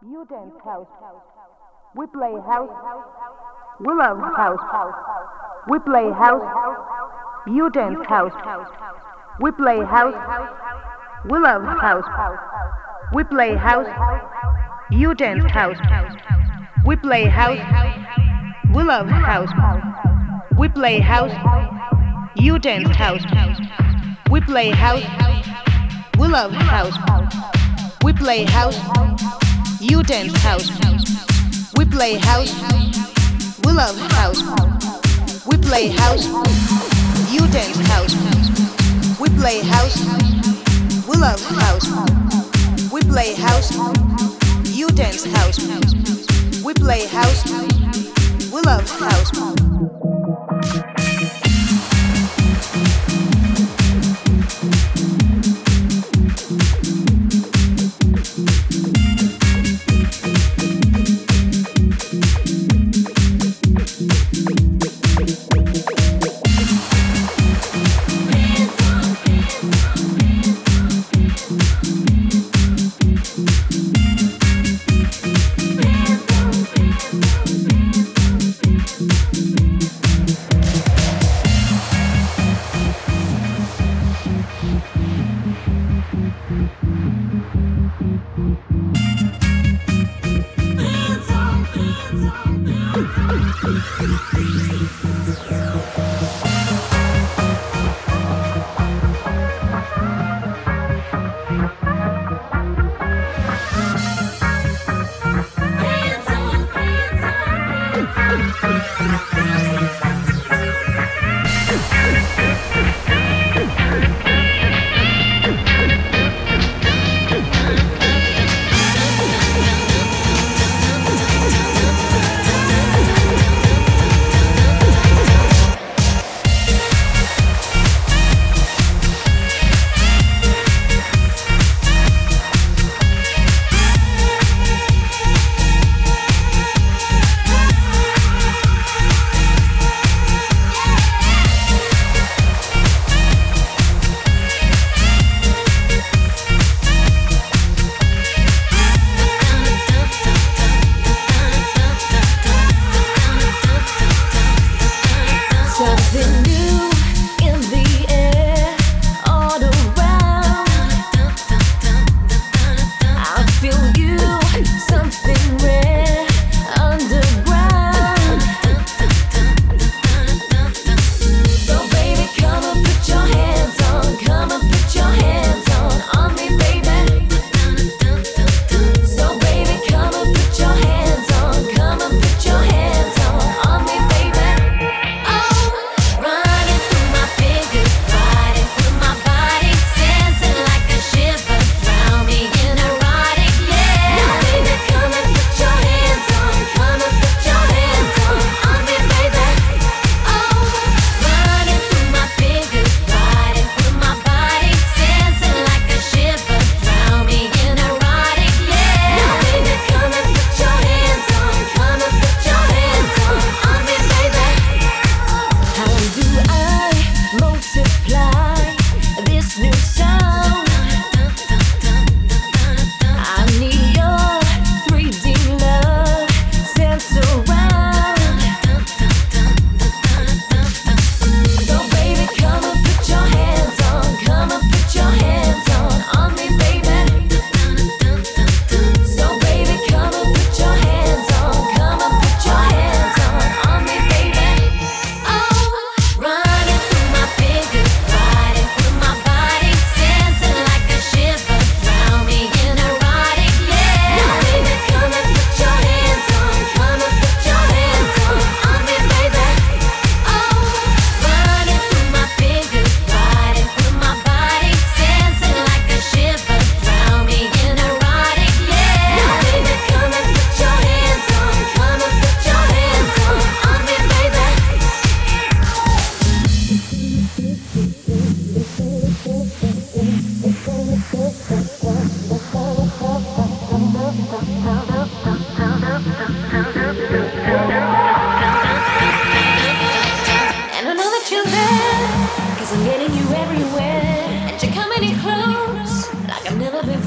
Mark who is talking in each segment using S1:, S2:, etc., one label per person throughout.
S1: You dance house. We play house. We love house. We play house. You dance house. We play house. We love house. We play house. You dance house. We play house. We love house. We play house. You dance house. We play house. We love house. We play house. You dance house. We play house. We love house. We play house. You dance house. We play house. We love house. We play house. You dance house. We play house. We love house.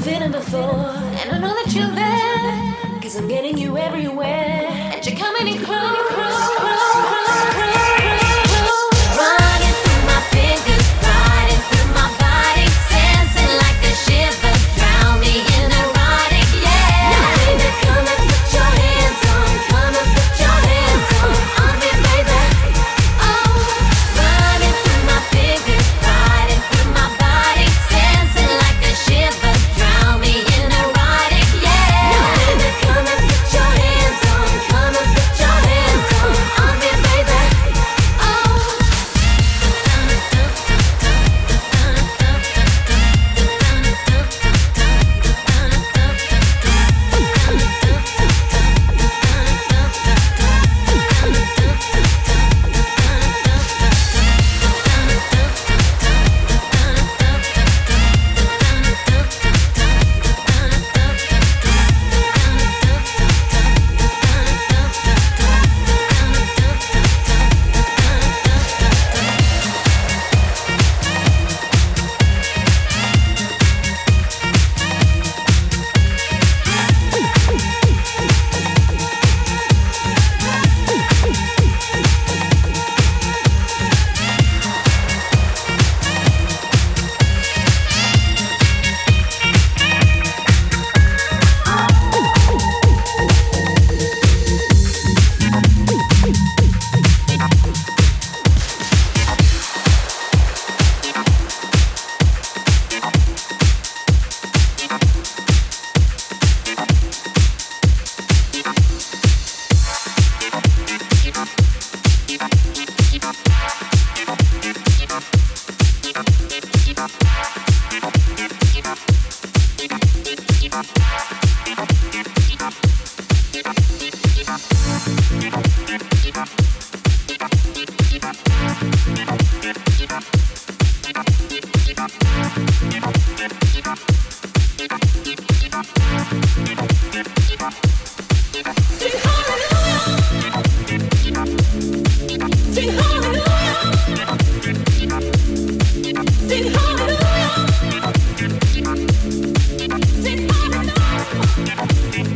S2: feeling before. And I know that you're there, cause I'm getting you everywhere. And you're coming in close. Did I know?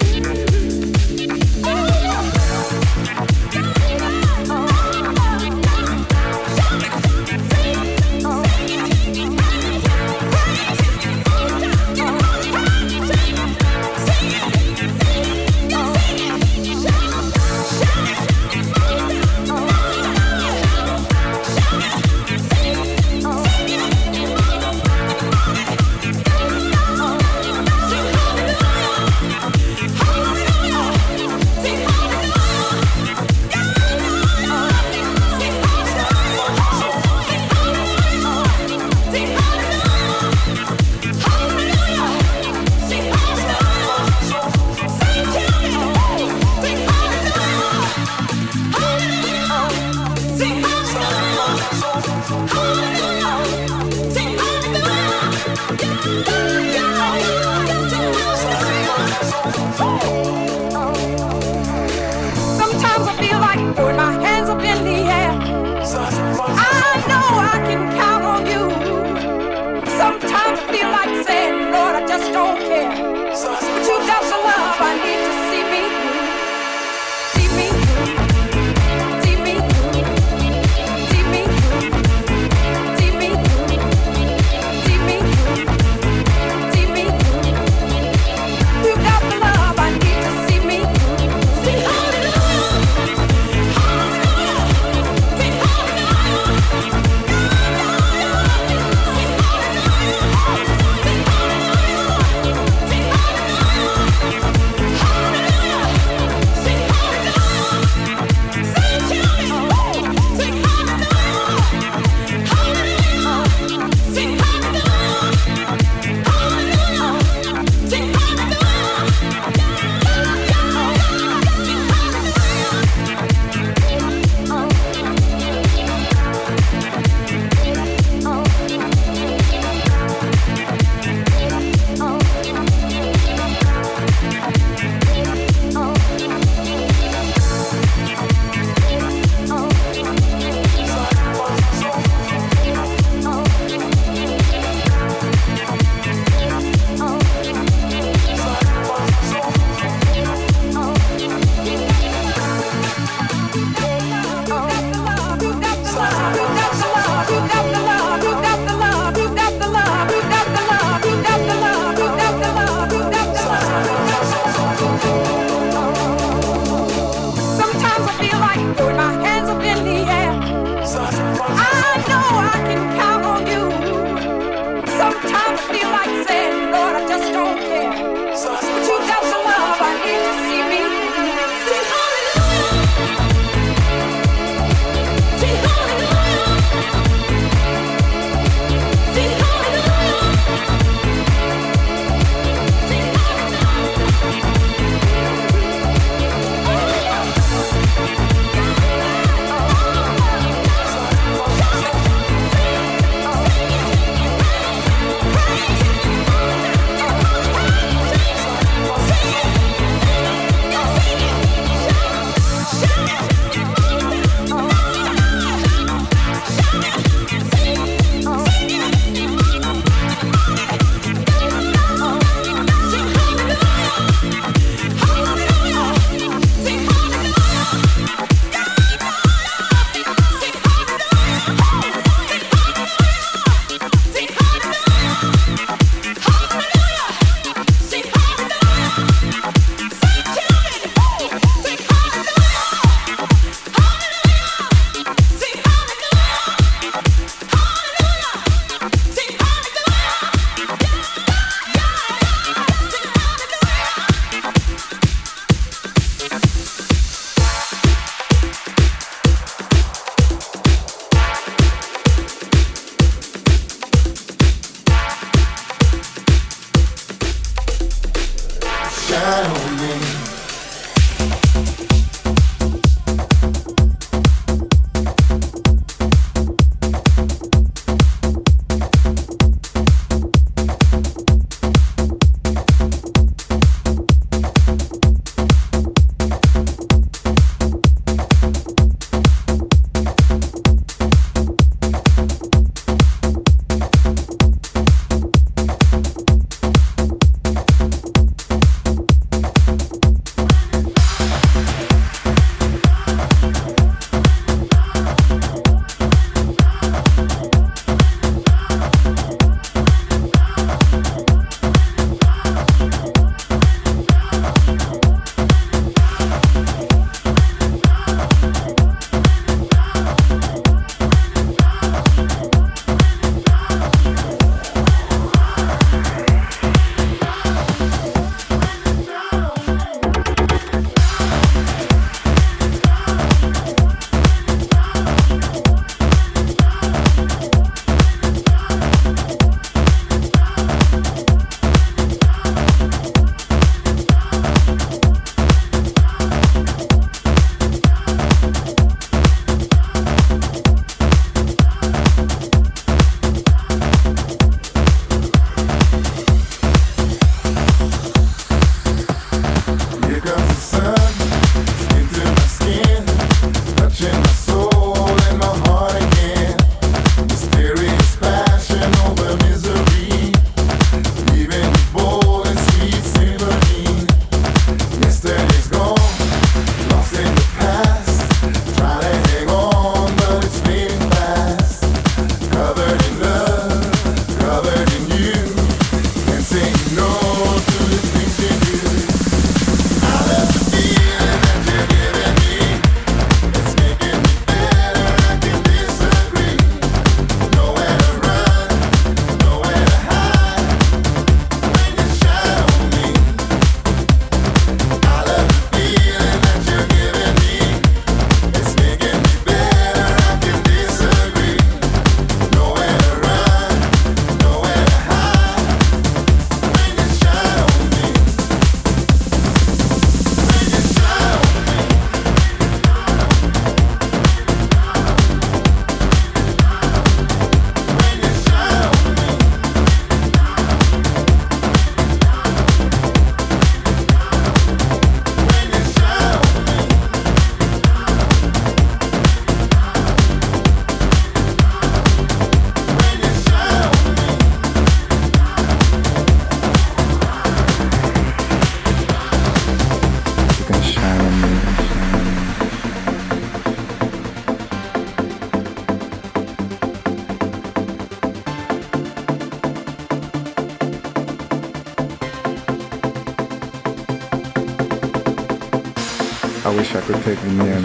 S3: Take me in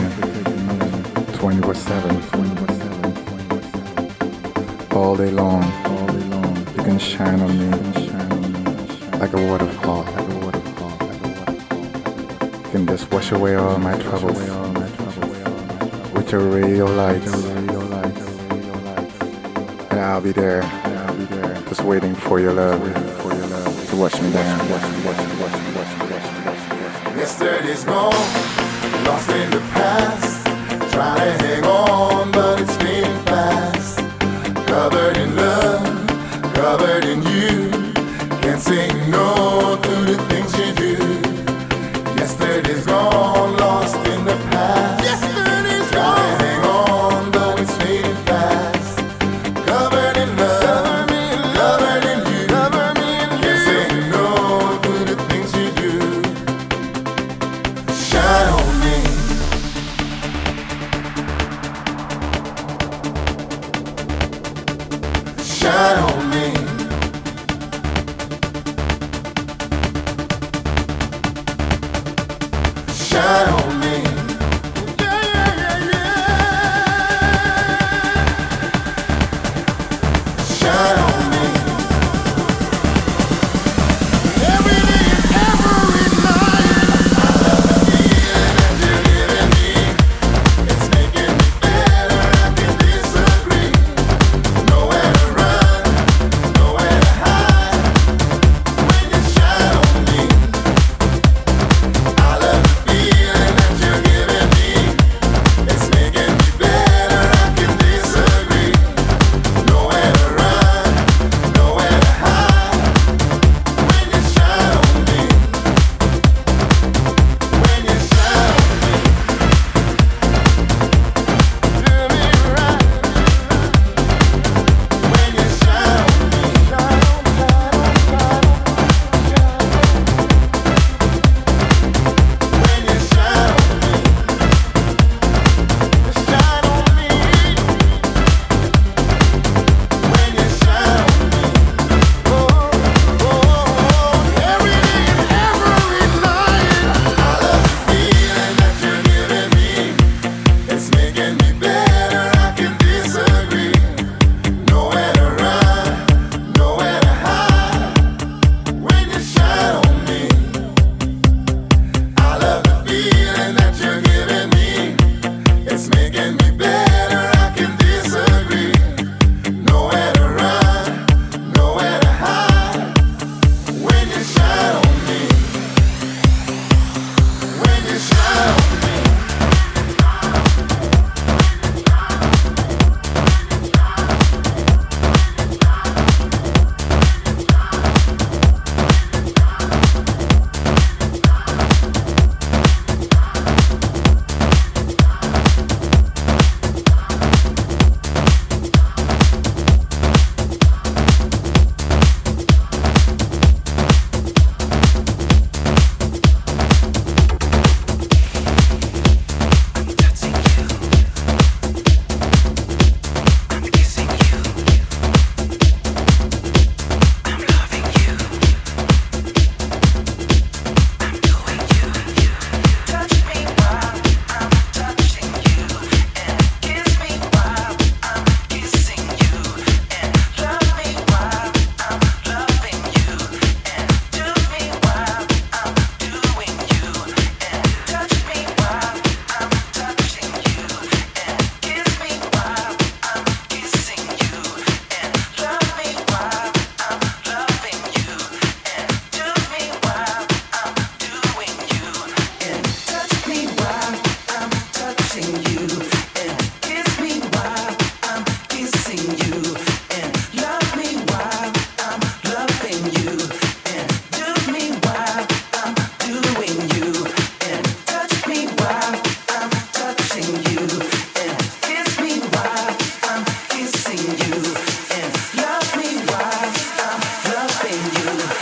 S3: 24 7. All day long, you can shine on me like a waterfall. You can just wash away all my troubles with your radio lights. And I'll be there, just waiting for your love to wash me down.
S4: Yesterday's gone lost in the past, trying to hang on, you.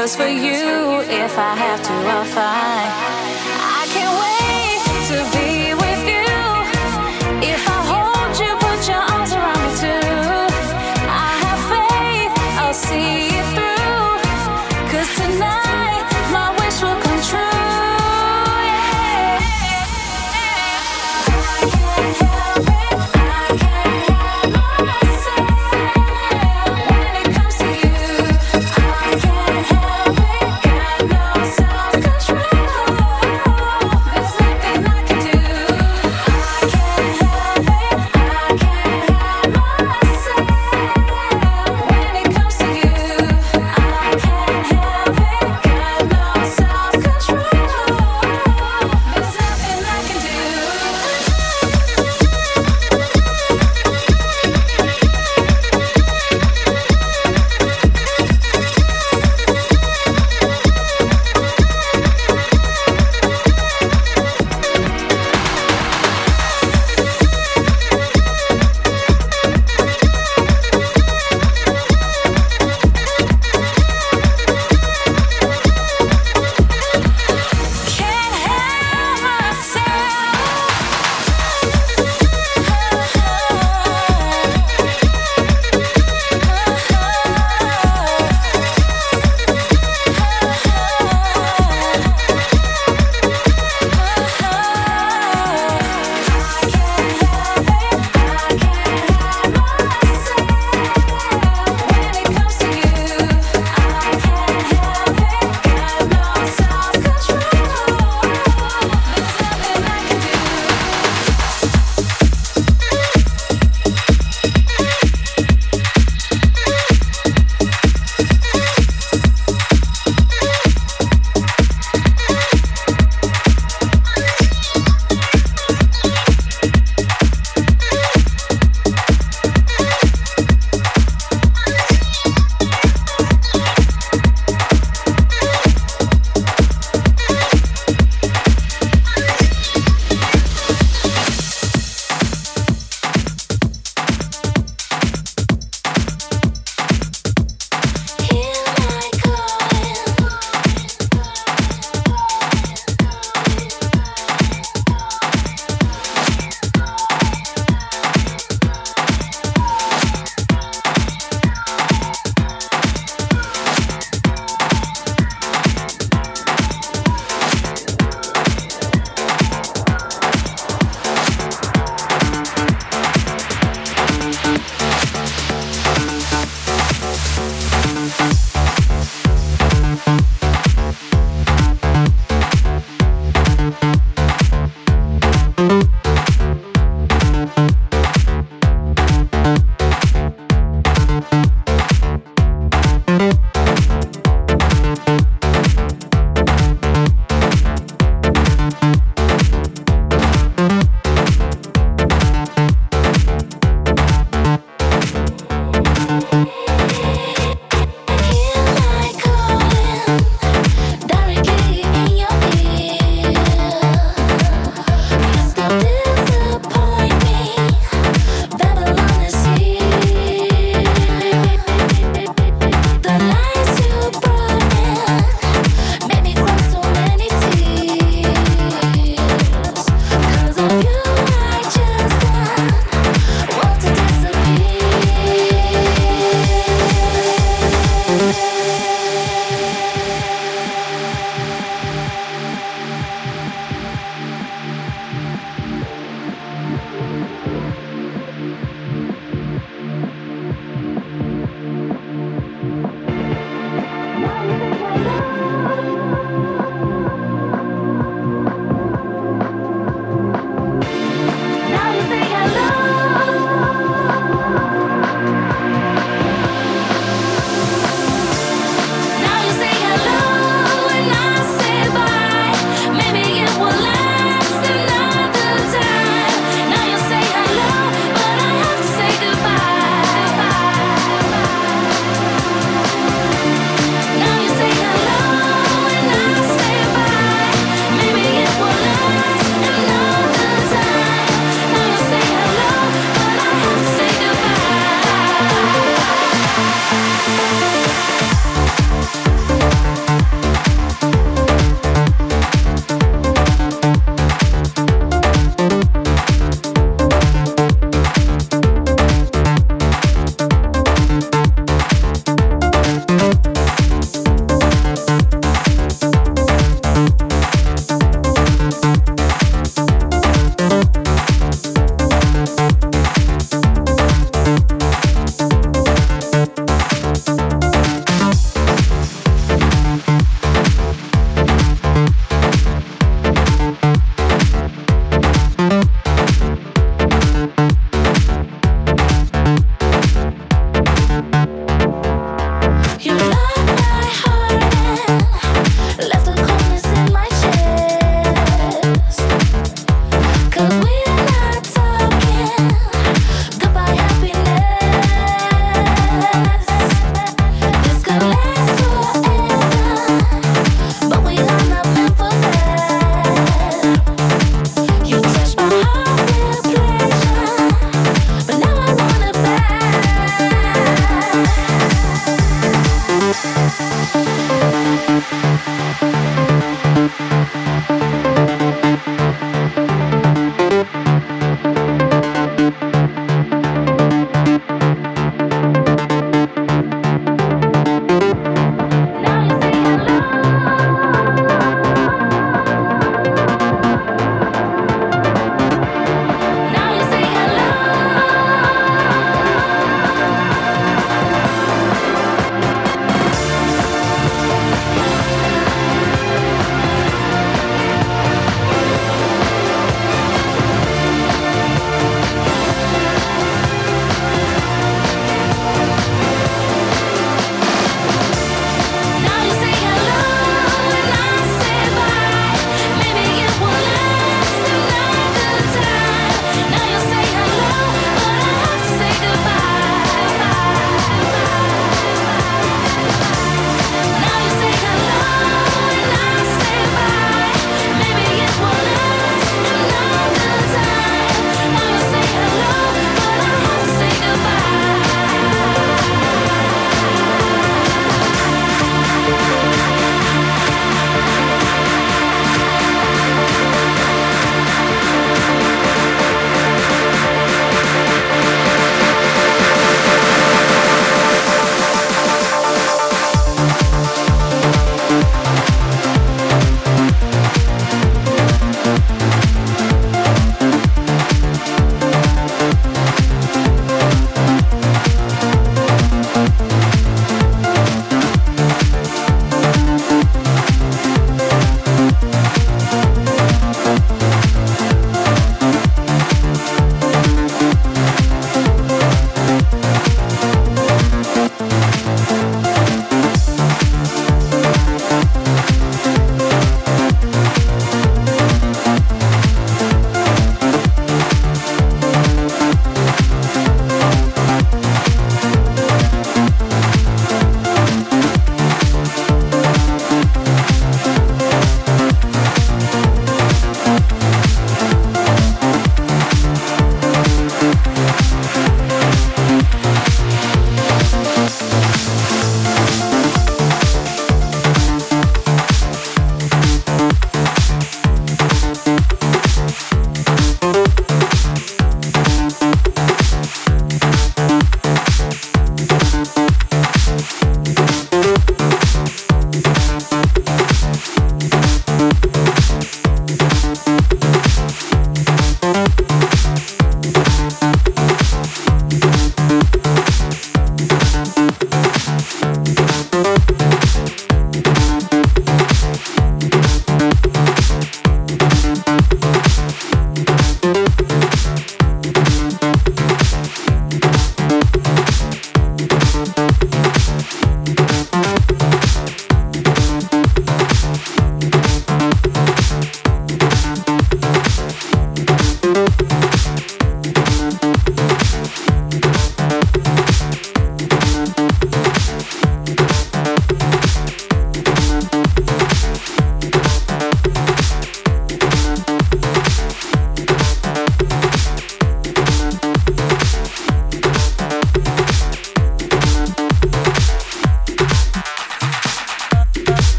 S1: Cause for you, if I have to, I'll fight.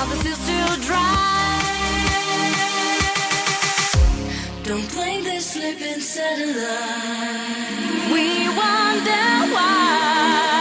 S1: of the still dry. Don't blame the slipping satellite. We wonder why.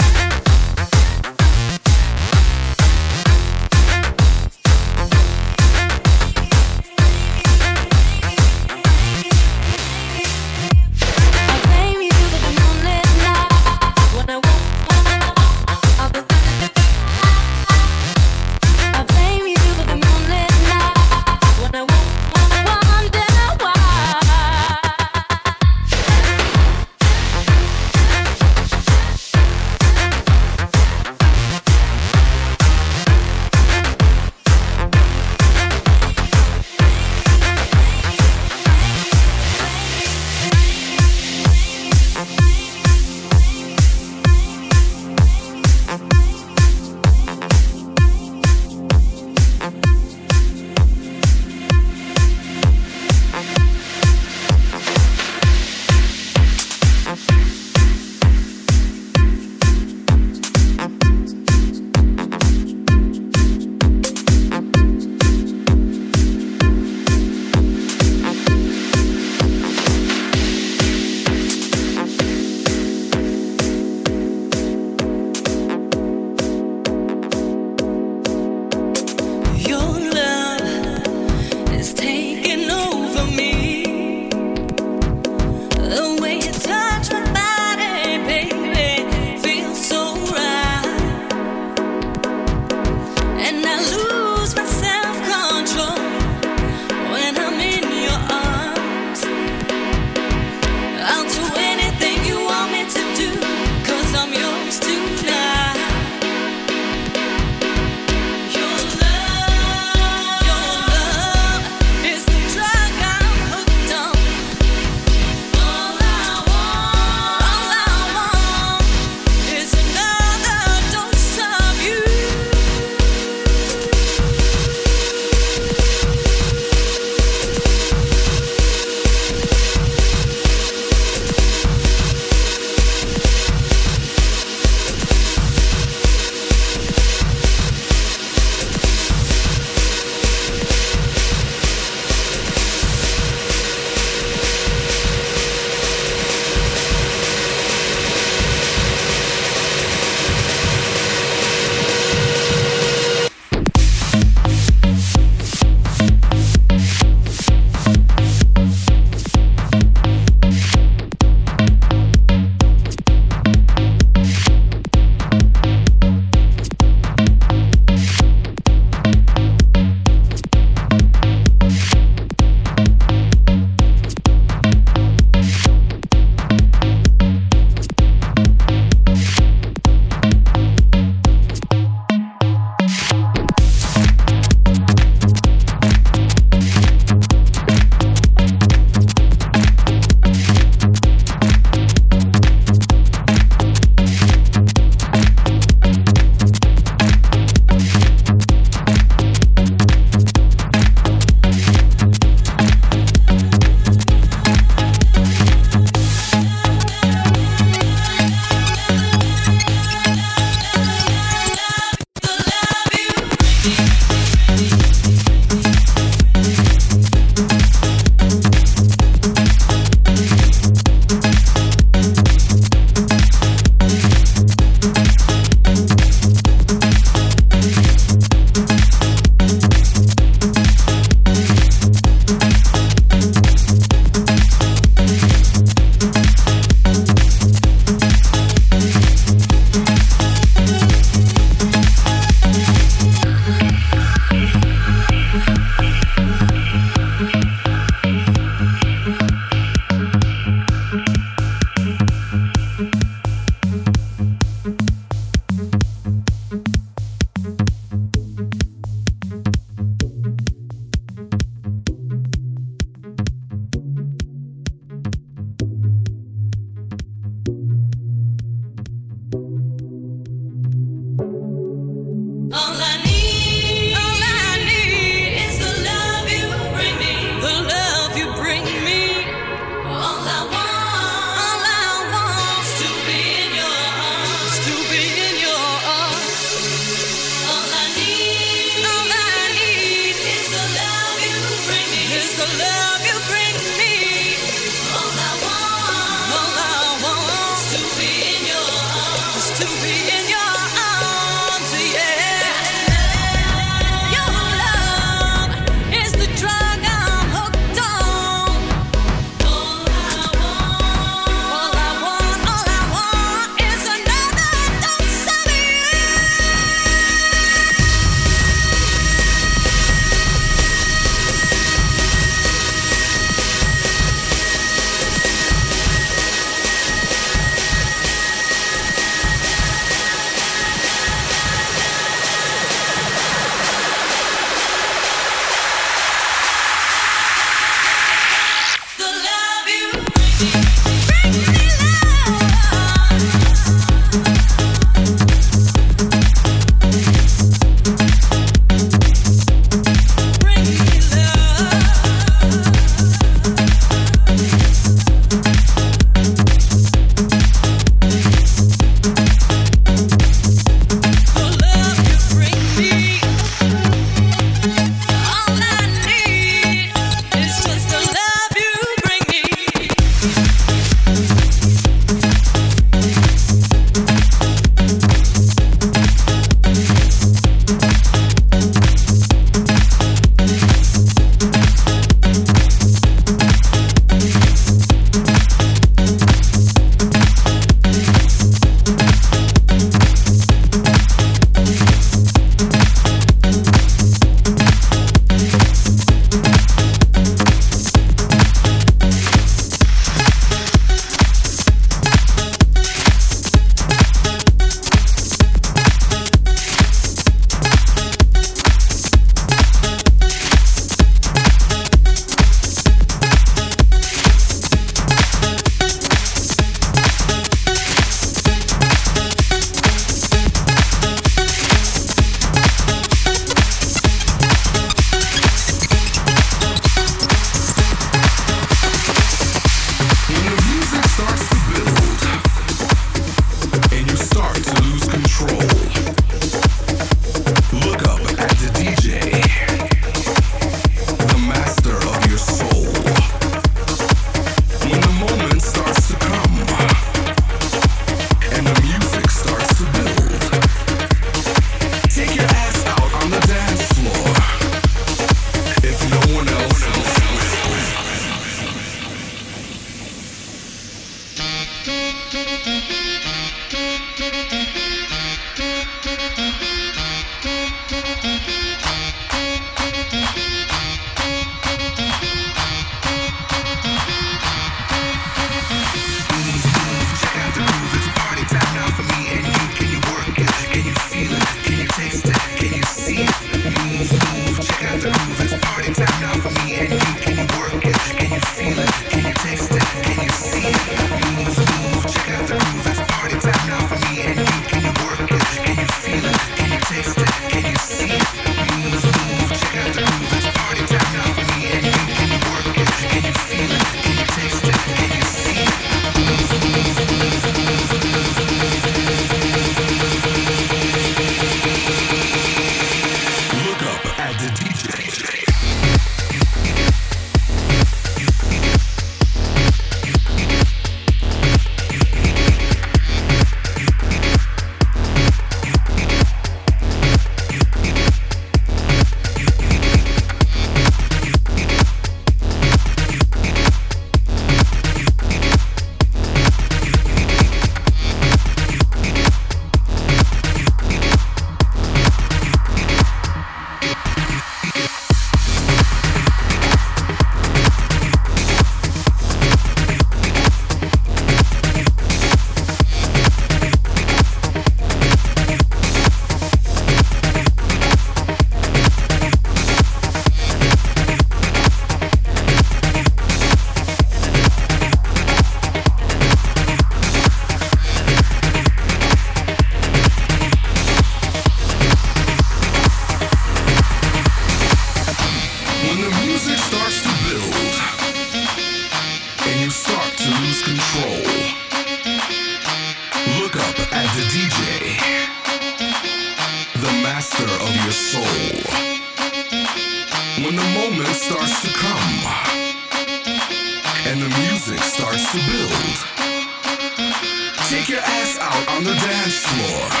S1: Take your ass out on
S5: the dance floor.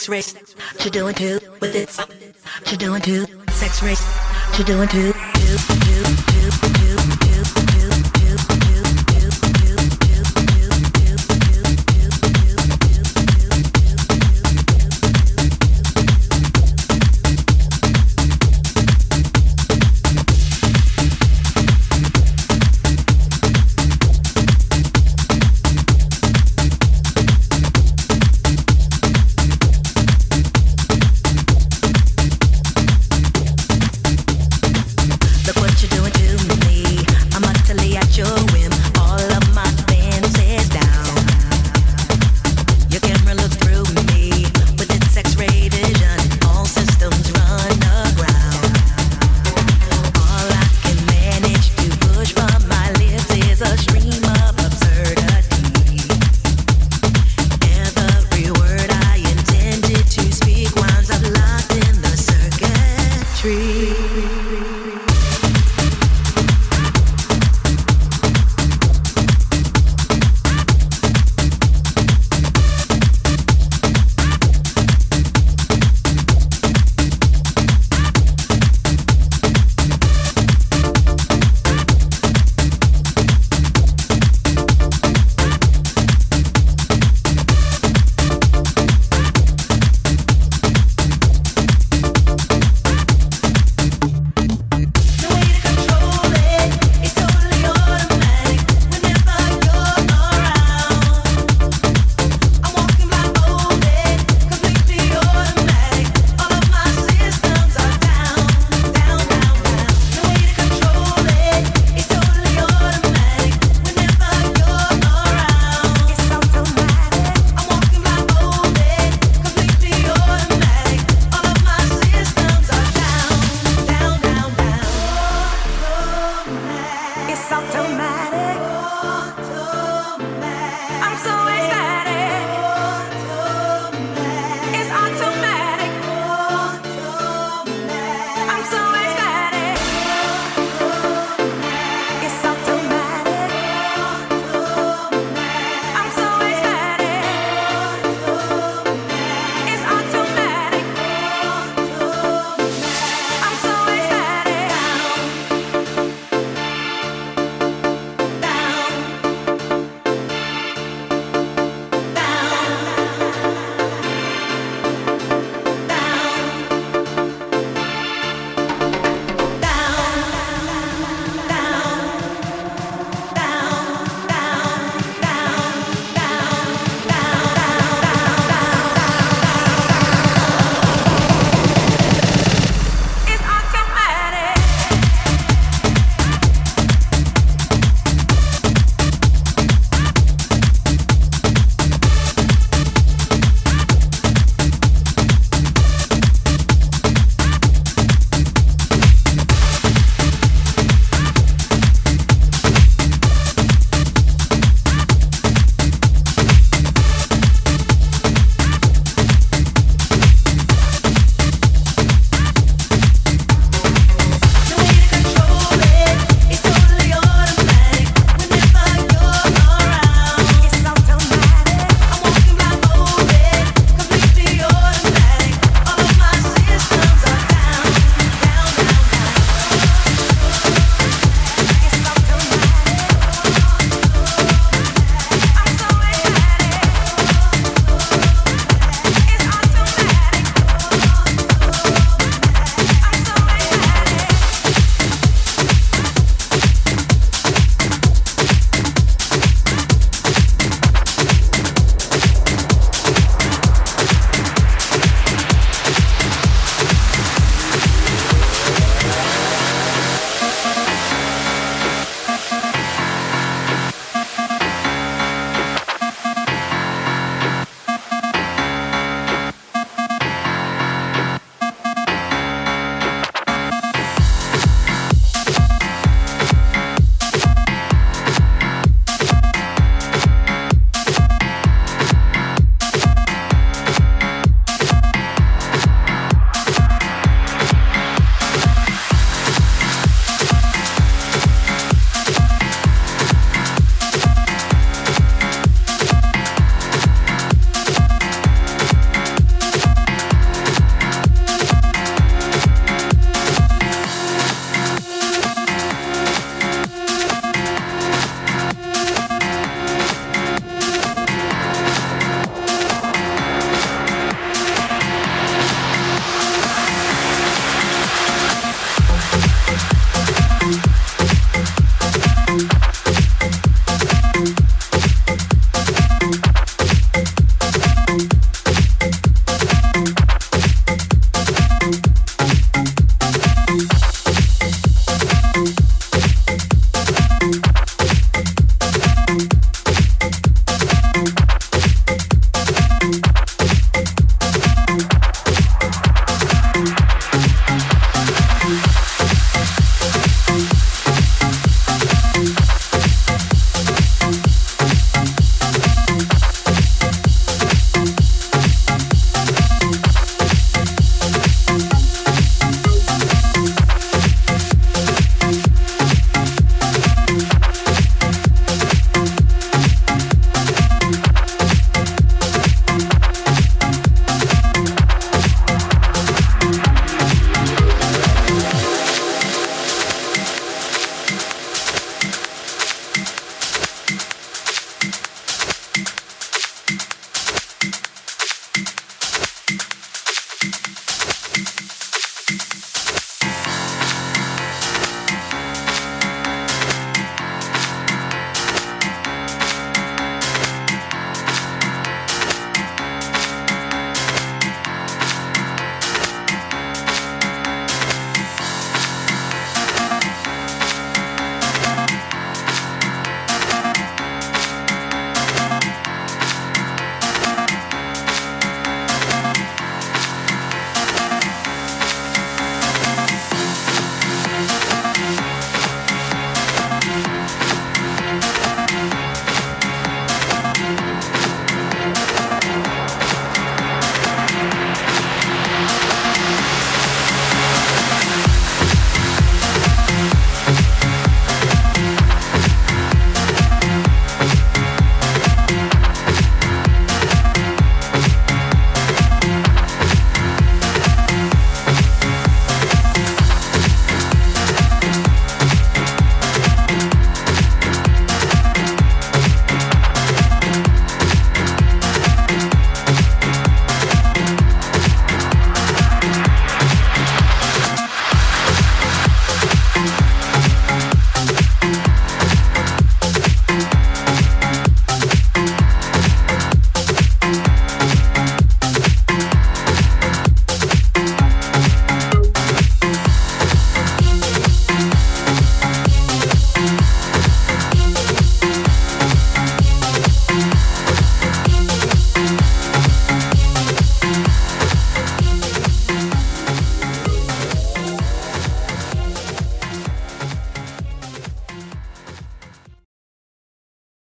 S5: sex race. She doing too with it. She doing too. Sex race. She doing too.